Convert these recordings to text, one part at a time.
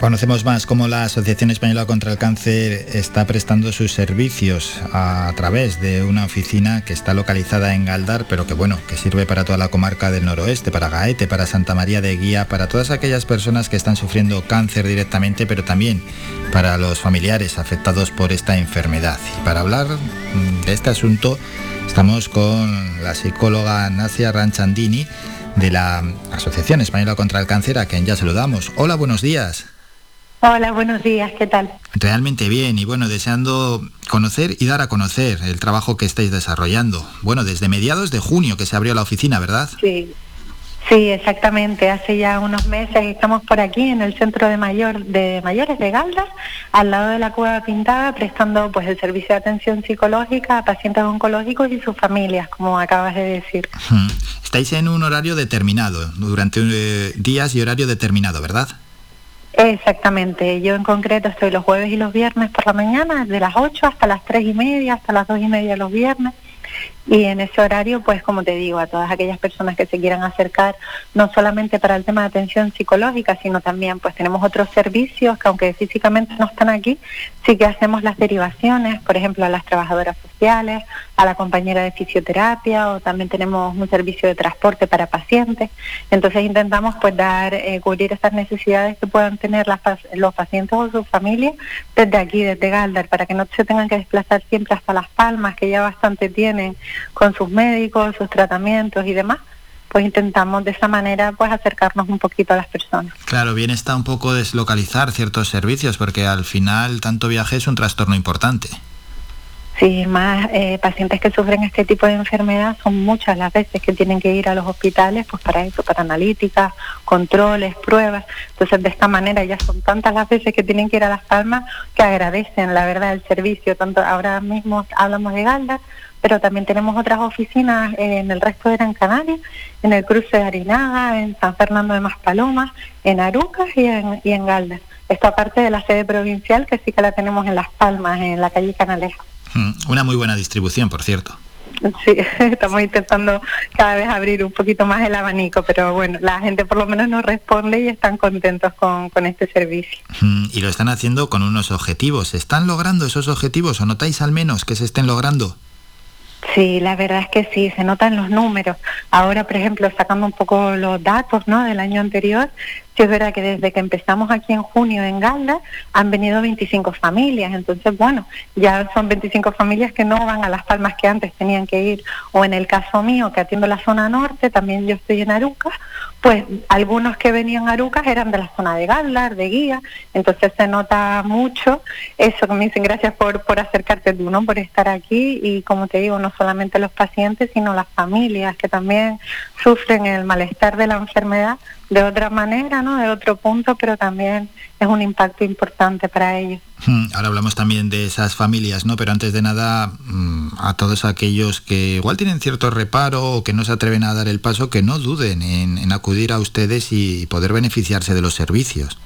Conocemos más cómo la Asociación Española contra el Cáncer está prestando sus servicios a través de una oficina que está localizada en Galdar, pero que bueno, que sirve para toda la comarca del noroeste, para Gaete, para Santa María de Guía, para todas aquellas personas que están sufriendo cáncer directamente, pero también para los familiares afectados por esta enfermedad. Y para hablar mm, de este asunto, estamos con la psicóloga Nacia Ranchandini de la Asociación Española contra el Cáncer, a quien ya saludamos. Hola, buenos días. Hola, buenos días, ¿qué tal? Realmente bien y bueno, deseando conocer y dar a conocer el trabajo que estáis desarrollando. Bueno, desde mediados de junio que se abrió la oficina, ¿verdad? Sí. Sí, exactamente. Hace ya unos meses estamos por aquí en el centro de mayor de mayores de Galdas, al lado de la Cueva Pintada, prestando pues el servicio de atención psicológica a pacientes oncológicos y sus familias, como acabas de decir. Estáis en un horario determinado, durante eh, días y horario determinado, ¿verdad? Exactamente, yo en concreto estoy los jueves y los viernes por la mañana, de las 8 hasta las 3 y media, hasta las 2 y media los viernes. Y en ese horario, pues como te digo, a todas aquellas personas que se quieran acercar, no solamente para el tema de atención psicológica, sino también pues tenemos otros servicios que aunque físicamente no están aquí, sí que hacemos las derivaciones, por ejemplo, a las trabajadoras sociales, a la compañera de fisioterapia o también tenemos un servicio de transporte para pacientes. Entonces intentamos pues dar, eh, cubrir estas necesidades que puedan tener las, los pacientes o sus familias desde aquí, desde Galdar, para que no se tengan que desplazar siempre hasta Las Palmas, que ya bastante tienen con sus médicos, sus tratamientos y demás pues intentamos de esa manera pues acercarnos un poquito a las personas. Claro, bien está un poco deslocalizar ciertos servicios porque al final tanto viaje es un trastorno importante. Sí, más eh, pacientes que sufren este tipo de enfermedad son muchas las veces que tienen que ir a los hospitales, pues para eso, para analíticas, controles, pruebas. Entonces, de esta manera ya son tantas las veces que tienen que ir a Las Palmas que agradecen, la verdad, el servicio. Tanto ahora mismo hablamos de Galdas, pero también tenemos otras oficinas en el resto de Gran Canaria, en el cruce de Arinaga, en San Fernando de Maspalomas, en Arucas y en, y en Galdas. Esto aparte de la sede provincial, que sí que la tenemos en Las Palmas, en la calle Canalejo. Mm, una muy buena distribución, por cierto. Sí, estamos intentando cada vez abrir un poquito más el abanico, pero bueno, la gente por lo menos nos responde y están contentos con, con este servicio. Mm, y lo están haciendo con unos objetivos. ¿Están logrando esos objetivos o notáis al menos que se estén logrando? Sí, la verdad es que sí, se notan los números. Ahora, por ejemplo, sacando un poco los datos ¿no? del año anterior, sí es verdad que desde que empezamos aquí en junio en Galda han venido 25 familias. Entonces, bueno, ya son 25 familias que no van a Las Palmas que antes tenían que ir. O en el caso mío, que atiendo la zona norte, también yo estoy en Aruca, pues algunos que venían a Arucas eran de la zona de Galdar, de Guía, entonces se nota mucho eso me dicen gracias por, por acercarte tú, ¿no? por estar aquí y como te digo, no solamente los pacientes, sino las familias que también sufren el malestar de la enfermedad de otra manera, ¿no? de otro punto, pero también es un impacto importante para ellos. Hmm, ahora hablamos también de esas familias, ¿no? Pero antes de nada, mm, a todos aquellos que igual tienen cierto reparo o que no se atreven a dar el paso, que no duden en acudir a ustedes y poder beneficiarse de los servicios.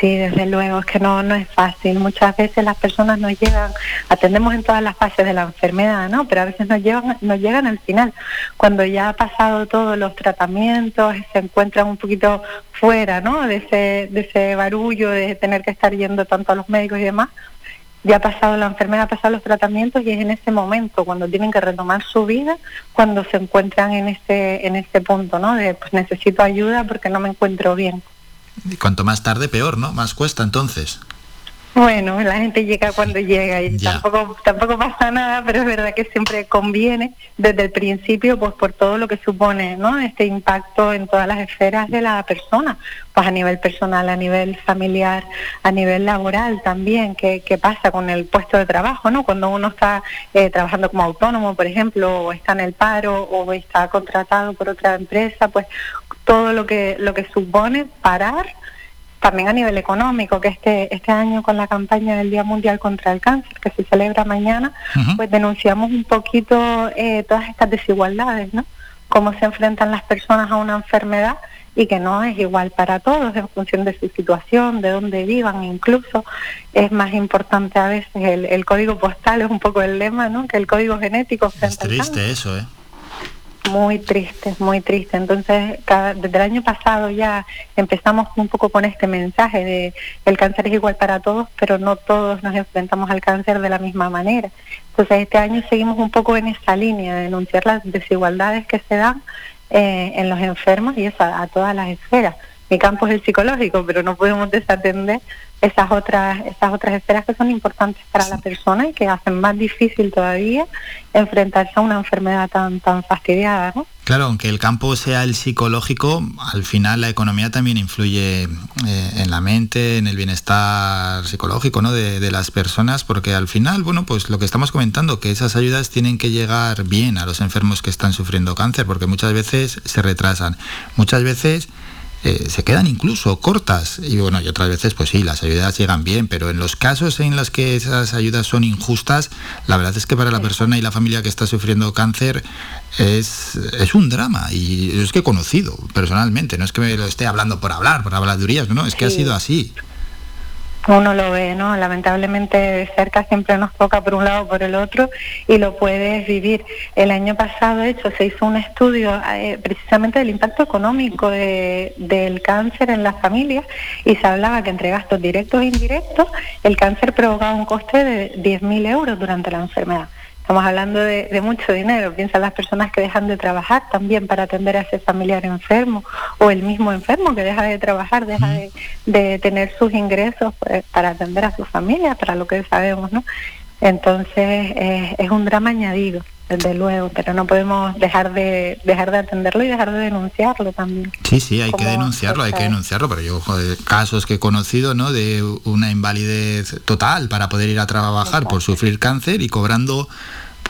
Sí, desde luego, es que no, no es fácil. Muchas veces las personas no llegan, atendemos en todas las fases de la enfermedad, ¿no? Pero a veces nos llegan, nos llegan al final, cuando ya ha pasado todos los tratamientos, se encuentran un poquito fuera, ¿no? De ese, de ese barullo, de tener que estar yendo tanto a los médicos y demás, ya ha pasado la enfermedad, ha pasado los tratamientos y es en ese momento cuando tienen que retomar su vida, cuando se encuentran en este, en este punto, ¿no? De pues necesito ayuda porque no me encuentro bien. Y cuanto más tarde, peor, ¿no? Más cuesta entonces. Bueno, la gente llega cuando llega y tampoco tampoco pasa nada, pero es verdad que siempre conviene desde el principio, pues por todo lo que supone, ¿no? Este impacto en todas las esferas de la persona, pues a nivel personal, a nivel familiar, a nivel laboral también, qué, qué pasa con el puesto de trabajo, ¿no? Cuando uno está eh, trabajando como autónomo, por ejemplo, o está en el paro o está contratado por otra empresa, pues todo lo que lo que supone parar también a nivel económico, que este, este año con la campaña del Día Mundial contra el Cáncer, que se celebra mañana, pues denunciamos un poquito eh, todas estas desigualdades, ¿no? Cómo se enfrentan las personas a una enfermedad y que no es igual para todos en función de su situación, de dónde vivan, incluso es más importante a veces el, código postal, es un poco el lema, ¿no? Que el código genético. Es triste eso, ¿eh? Muy triste, muy triste. Entonces, desde el año pasado ya empezamos un poco con este mensaje de el cáncer es igual para todos, pero no todos nos enfrentamos al cáncer de la misma manera. Entonces, este año seguimos un poco en esta línea de denunciar las desigualdades que se dan eh, en los enfermos y eso a todas las esferas mi campo es el psicológico, pero no podemos desatender esas otras, esas otras esferas que son importantes para la persona y que hacen más difícil todavía enfrentarse a una enfermedad tan, tan fastidiada. ¿no? Claro, aunque el campo sea el psicológico, al final la economía también influye eh, en la mente, en el bienestar psicológico ¿no? de, de, las personas, porque al final, bueno, pues lo que estamos comentando, que esas ayudas tienen que llegar bien a los enfermos que están sufriendo cáncer, porque muchas veces se retrasan, muchas veces eh, se quedan incluso cortas. Y bueno, y otras veces, pues sí, las ayudas llegan bien, pero en los casos en los que esas ayudas son injustas, la verdad es que para la persona y la familia que está sufriendo cáncer es, es un drama. Y es que he conocido personalmente, no es que me lo esté hablando por hablar, por habladurías, no, es que ha sido así uno lo ve, ¿no? Lamentablemente de cerca siempre nos toca por un lado o por el otro y lo puedes vivir. El año pasado, de hecho, se hizo un estudio eh, precisamente del impacto económico del cáncer en las familias y se hablaba que entre gastos directos e indirectos el cáncer provocaba un coste de 10.000 euros durante la enfermedad. Estamos hablando de, mucho dinero. Piensa las personas que dejan de trabajar también para atender a ese familiar enfermo o el mismo enfermo que deja de trabajar, deja de, tener sus ingresos pues, para atender a su familia, para lo que sabemos, ¿no? Entonces eh, es un drama añadido, desde luego, pero no podemos dejar de dejar de atenderlo y dejar de denunciarlo también. Sí, sí, hay que denunciarlo, hay que denunciarlo, pero yo casos que he conocido, ¿no? De una invalidez total para poder ir a trabajar por sufrir cáncer y cobrando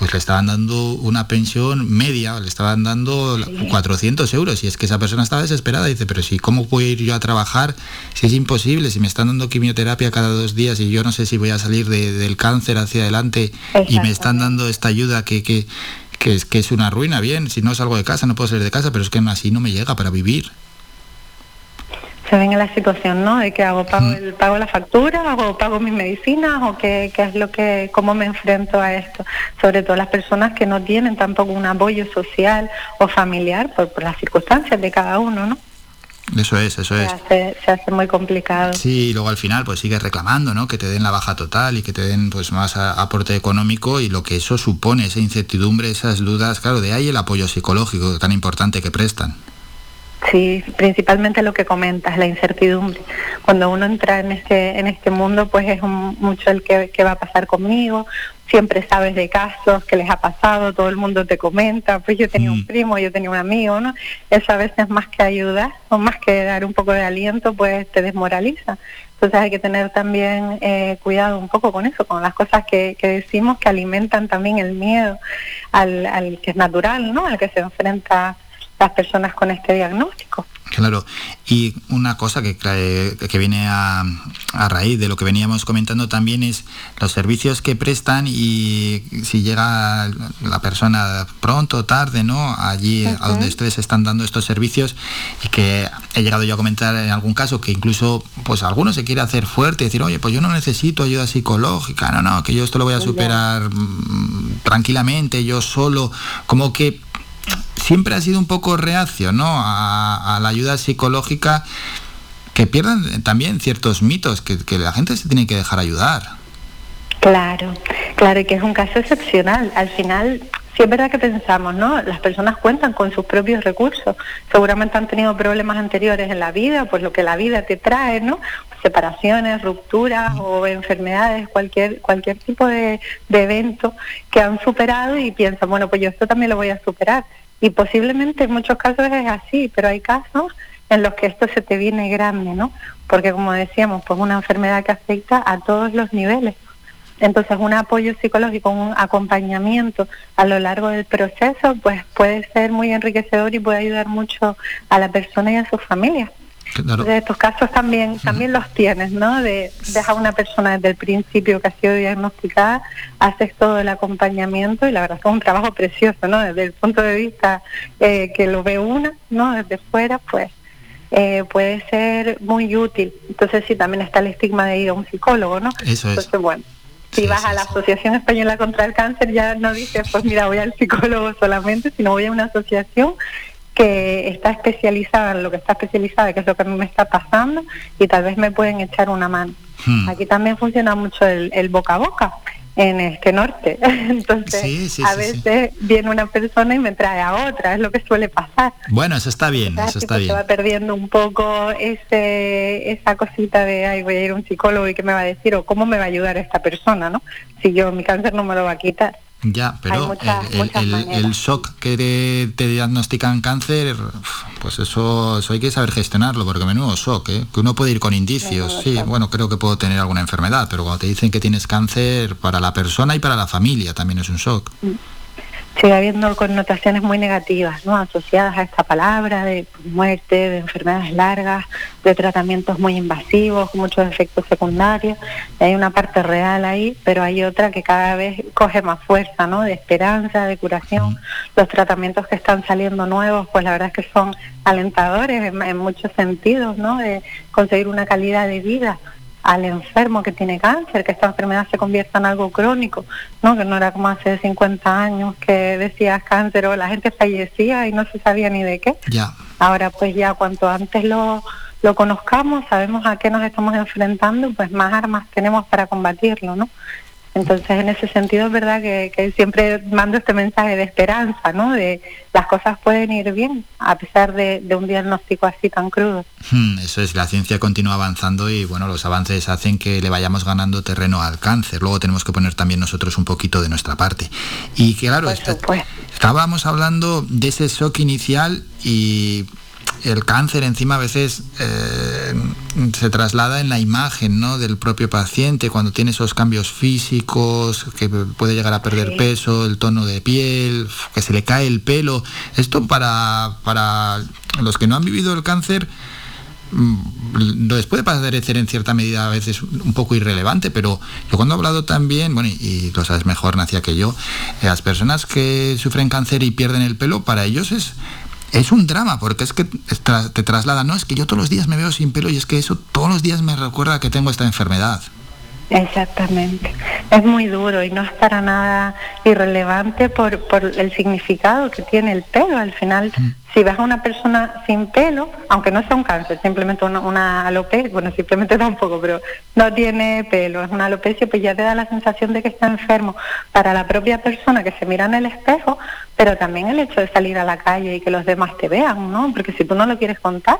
pues le estaban dando una pensión media, le estaban dando 400 euros y es que esa persona estaba desesperada, dice, pero si, ¿cómo puedo ir yo a trabajar si es imposible, si me están dando quimioterapia cada dos días y yo no sé si voy a salir del cáncer hacia adelante y me están dando esta ayuda que, que, que, es, que es una ruina, bien, si no salgo de casa, no puedo salir de casa, pero es que así no me llega para vivir se ven en la situación, ¿no? De que hago, pago, mm. el, pago la factura, o pago mis medicinas, o qué, qué es lo que, cómo me enfrento a esto. Sobre todo las personas que no tienen tampoco un apoyo social o familiar por, las circunstancias de cada uno, ¿no? Eso es, eso es. Se hace, muy complicado. Sí, y luego al final pues sigues reclamando, ¿no? Que te den la baja total y que te den pues más aporte económico y lo que eso supone, esa incertidumbre, esas dudas, claro, de ahí el apoyo psicológico tan importante que prestan. Sí, principalmente lo que comentas, la incertidumbre. Cuando uno entra en este en este mundo, pues es mucho el que, va a pasar conmigo. Siempre sabes de casos que les ha pasado, todo el mundo te comenta, pues yo tenía un mm. primo, yo tenía un amigo, ¿no? Eso a veces más que ayudar o más que dar un poco de aliento, pues te desmoraliza. Entonces hay que tener también eh, cuidado un poco con eso, con las cosas que, que decimos que alimentan también el miedo al, al que es natural, ¿no? Al que se enfrenta las personas con este diagnóstico. Claro, y una cosa que, que viene a, raíz de lo que veníamos comentando también es los servicios que prestan y si llega la persona pronto o tarde, ¿no? Allí a donde ustedes están dando estos servicios y que he llegado yo a comentar en algún caso que incluso pues alguno se quiere hacer fuerte y decir, oye, pues yo no necesito ayuda psicológica, no, no, que yo esto lo voy a superar mm, tranquilamente, yo solo, como que siempre ha sido un poco reacio ¿no? a, la ayuda psicológica, que pierdan también ciertos mitos, que, la gente se tiene que dejar ayudar. Claro, claro, y que es un caso excepcional. Al final, sí es verdad que pensamos, ¿no? Las personas cuentan con sus propios recursos. Seguramente han tenido problemas anteriores en la vida, pues lo que la vida te trae, ¿no? Separaciones, rupturas o enfermedades, cualquier cualquier tipo de, de evento que han superado y piensan, bueno, pues yo esto también lo voy a superar. Y posiblemente en muchos casos es así, pero hay casos en los que esto se te viene grande, ¿no? Porque como decíamos, pues una enfermedad que afecta a todos los niveles. Entonces un apoyo psicológico, un acompañamiento a lo largo del proceso, pues puede ser muy enriquecedor y puede ayudar mucho a la persona y a su familia. De estos casos también también los tienes, ¿no? De dejar a una persona desde el principio que ha sido diagnosticada, haces todo el acompañamiento y la verdad es que es un trabajo precioso, ¿no? Desde el punto de vista eh, que lo ve una, ¿no? Desde fuera, pues eh, puede ser muy útil. Entonces sí, también está el estigma de ir a un psicólogo, ¿no? Eso es. Entonces, bueno, si vas a la Asociación Española contra el Cáncer ya no dices, pues mira, voy al psicólogo solamente, sino voy a una asociación que está especializada en lo que está especializada, que es lo que a mí me está pasando, y tal vez me pueden echar una mano. Hmm. Aquí también funciona mucho el, boca a boca en este norte. Entonces, a veces viene una persona y me trae a otra, es lo que suele pasar. Bueno, eso está bien, eso está bien. Se va perdiendo un poco ese, esa cosita de, ay, voy a ir a un psicólogo y qué me va a decir o cómo me va a ayudar esta persona, ¿no? Si yo mi cáncer no me lo va a quitar. Ya, pero el, shock que te, diagnostican cáncer, pues eso, eso hay que saber gestionarlo, porque menudo shock, ¿eh? que uno puede ir con indicios. sí, bueno, creo que puedo tener alguna enfermedad, pero cuando te dicen que tienes cáncer, para la persona y para la familia también es un shock. Mm sigue habiendo connotaciones muy negativas, ¿no? Asociadas a esta palabra de muerte, de enfermedades largas, de tratamientos muy invasivos, muchos efectos secundarios. hay una parte real ahí, pero hay otra que cada vez coge más fuerza, ¿no? De esperanza, de curación. Los tratamientos que están saliendo nuevos, pues la verdad es que son alentadores en, en muchos sentidos, ¿no? De conseguir una calidad de vida al enfermo que tiene cáncer, que esta enfermedad se convierta en algo crónico, ¿no? Que no era como hace 50 años que decías cáncer o la gente fallecía y no se sabía ni de qué. Ya. Ahora pues ya cuanto antes lo, lo conozcamos, sabemos a qué nos estamos enfrentando, pues más armas tenemos para combatirlo, ¿no? Entonces, en ese sentido, es verdad que, siempre mando este mensaje de esperanza, ¿no? De las cosas pueden ir bien a pesar de, un diagnóstico así tan crudo. Hmm, eso es, la ciencia continúa avanzando y, bueno, los avances hacen que le vayamos ganando terreno al cáncer. Luego tenemos que poner también nosotros un poquito de nuestra parte. Y claro, estábamos hablando de ese shock inicial y el cáncer encima a veces eh, se traslada en la imagen ¿no? del propio paciente cuando tiene esos cambios físicos, que puede llegar a perder peso, el tono de piel, que se le cae el pelo. Esto para, para los que no han vivido el cáncer mm, les puede parecer en cierta medida a veces un poco irrelevante, pero yo cuando he hablado también, bueno, y, lo sabes mejor, Nacia, que yo, las personas que sufren cáncer y pierden el pelo, para ellos es es un drama, porque es que te traslada, no, es que yo todos los días me veo sin pelo y es que eso todos los días me recuerda que tengo esta enfermedad. Exactamente. Es muy duro y no es para nada irrelevante por, por el significado que tiene el pelo. Al final, mm. si ves a una persona sin pelo, aunque no sea un cáncer, simplemente una, una, alopecia, bueno, simplemente tampoco, pero no tiene pelo, es una alopecia, pues ya te da la sensación de que está enfermo para la propia persona que se mira en el espejo, pero también el hecho de salir a la calle y que los demás te vean, ¿no? Porque si tú no lo quieres contar,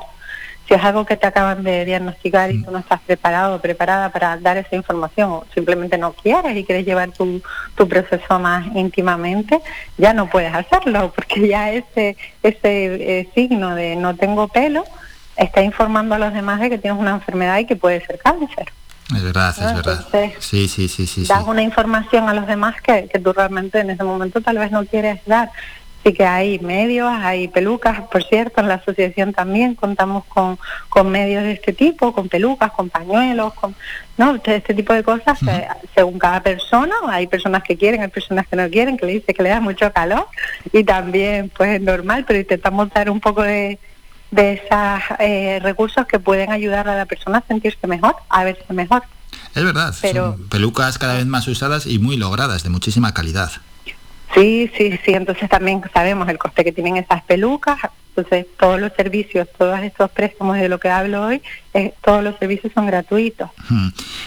si es algo que te acaban de diagnosticar y tú no estás preparado o preparada para dar esa información o simplemente no quieres y quieres llevar tu, tu proceso más íntimamente, ya no puedes hacerlo porque ya ese, ese eh, signo de no tengo pelo está informando a los demás de que tienes una enfermedad y que puede ser cáncer. Es verdad, es verdad. sí, sí, sí, sí. Das una información a los demás que, que tú realmente en ese momento tal vez no quieres dar. Sí que hay medios, hay pelucas, por cierto, en la asociación también contamos con, con medios de este tipo, con pelucas, con pañuelos, con no este, este tipo de cosas, eh, según cada persona, hay personas que quieren, hay personas que no quieren, que le dice que le da mucho calor y también pues es normal, pero intentamos dar un poco de, de esos eh, recursos que pueden ayudar a la persona a sentirse mejor, a verse mejor. Es verdad, pero, pelucas cada vez más usadas y muy logradas, de muchísima calidad. Sí, sí, sí, entonces también sabemos el coste que tienen esas pelucas, entonces todos los servicios, todos estos préstamos de lo que hablo hoy, eh, todos los servicios son gratuitos,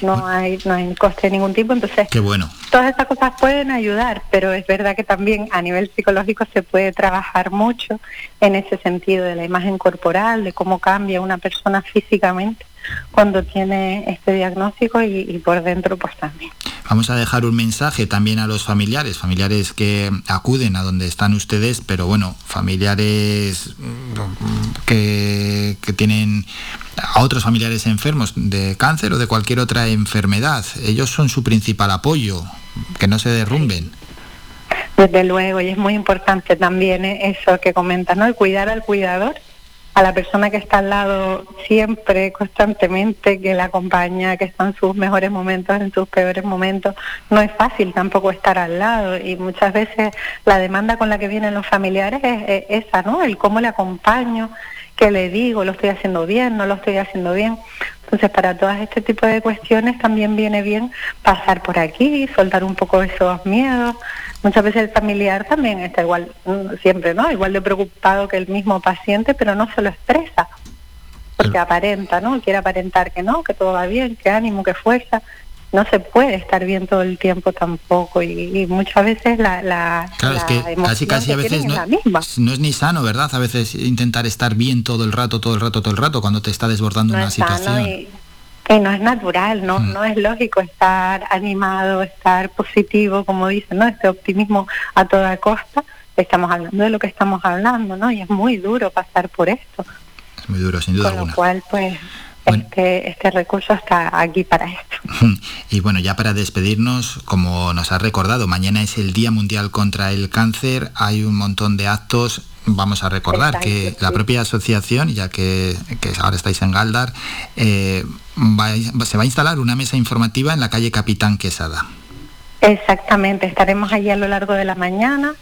no hay no hay coste de ningún tipo, entonces Qué bueno. todas estas cosas pueden ayudar, pero es verdad que también a nivel psicológico se puede trabajar mucho en ese sentido de la imagen corporal, de cómo cambia una persona físicamente cuando tiene este diagnóstico y, por dentro pues también. Vamos a dejar un mensaje también a los familiares, familiares que acuden a donde están ustedes, pero bueno, familiares mm, que, tienen a otros familiares enfermos de cáncer o de cualquier otra enfermedad. Ellos son su principal apoyo, que no se derrumben. Desde luego, y es muy importante también ¿eh? eso que comenta, ¿no? El cuidar al cuidador a la persona que está al lado siempre, constantemente, que la acompaña, que está en sus mejores momentos, en sus peores momentos. No es fácil tampoco estar al lado y muchas veces la demanda con la que vienen los familiares es, esa, ¿no? El cómo le acompaño ¿Qué le digo? ¿Lo estoy haciendo bien? ¿No lo estoy haciendo bien? Entonces, para todas este tipo de cuestiones también viene bien pasar por aquí, soltar un poco esos miedos. Muchas veces el familiar también está igual, mm, siempre, ¿no? Igual de preocupado que el mismo paciente, pero no se lo expresa, porque aparenta, ¿no? Quiere aparentar que no, que todo va bien, que ánimo, que fuerza no se puede estar bien todo el tiempo tampoco y, muchas veces la, la claro es que casi casi a veces no, no, es ni sano verdad a veces intentar estar bien todo el rato todo el rato todo el rato cuando te está desbordando una situación. y, no es natural no mm. no es lógico estar animado estar positivo como dicen no este optimismo a toda costa. Estamos hablando de lo que estamos hablando no y es muy duro pasar por esto. Es muy duro sin duda con lo cual pues este, este recurso está aquí para esto. Y bueno, ya para despedirnos, como nos ha recordado, mañana es el Día Mundial contra el Cáncer, hay un montón de actos. Vamos a recordar que la propia asociación, ya que, ahora estáis en Galdar, eh, se va a instalar una mesa informativa en la calle Capitán Quesada. Exactamente, estaremos allí a lo largo de la mañana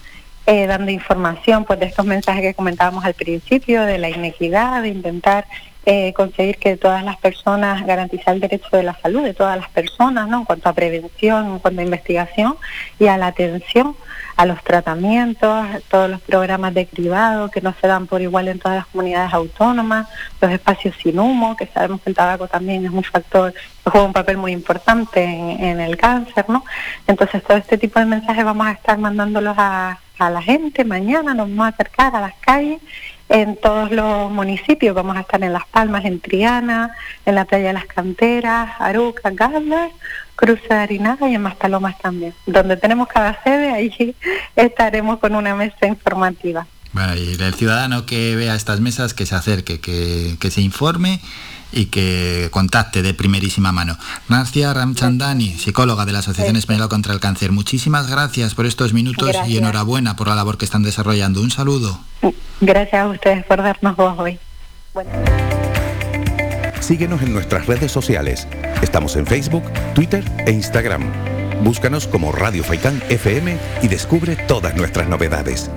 eh, dando información pues, de estos mensajes que comentábamos al principio, de la inequidad, de intentar eh, conseguir que todas las personas, garantizar el derecho de la salud de todas las personas, ¿no? En cuanto a prevención, en cuanto a investigación y a la atención, a los tratamientos, todos los programas de cribado que no se dan por igual en todas las comunidades autónomas, los espacios sin humo, que sabemos que el tabaco también es un factor juega un papel muy importante en, el cáncer, ¿no? Entonces todo este tipo de mensajes vamos a estar mandándolos a, a la gente mañana, nos vamos a acercar a las calles en todos los municipios. Vamos a estar en Las Palmas, en Triana, en la playa de las Canteras, Aruca, Gala, Cruz de Arinaga y en Mastalomas también. Donde tenemos cada sede, allí estaremos con una mesa informativa. Bueno, y el ciudadano que vea estas mesas, que se acerque, que, que se informe y que contacte de primerísima mano. Narcia Ramchandani, psicóloga de la Asociación Española contra el Cáncer, muchísimas gracias por estos minutos y enhorabuena por la labor que están desarrollando. Un saludo. Gracias a ustedes por darnos voz hoy. Síguenos en nuestras redes sociales. Estamos en Facebook, Twitter e Instagram. Búscanos como Radio Faicán FM y descubre todas nuestras novedades.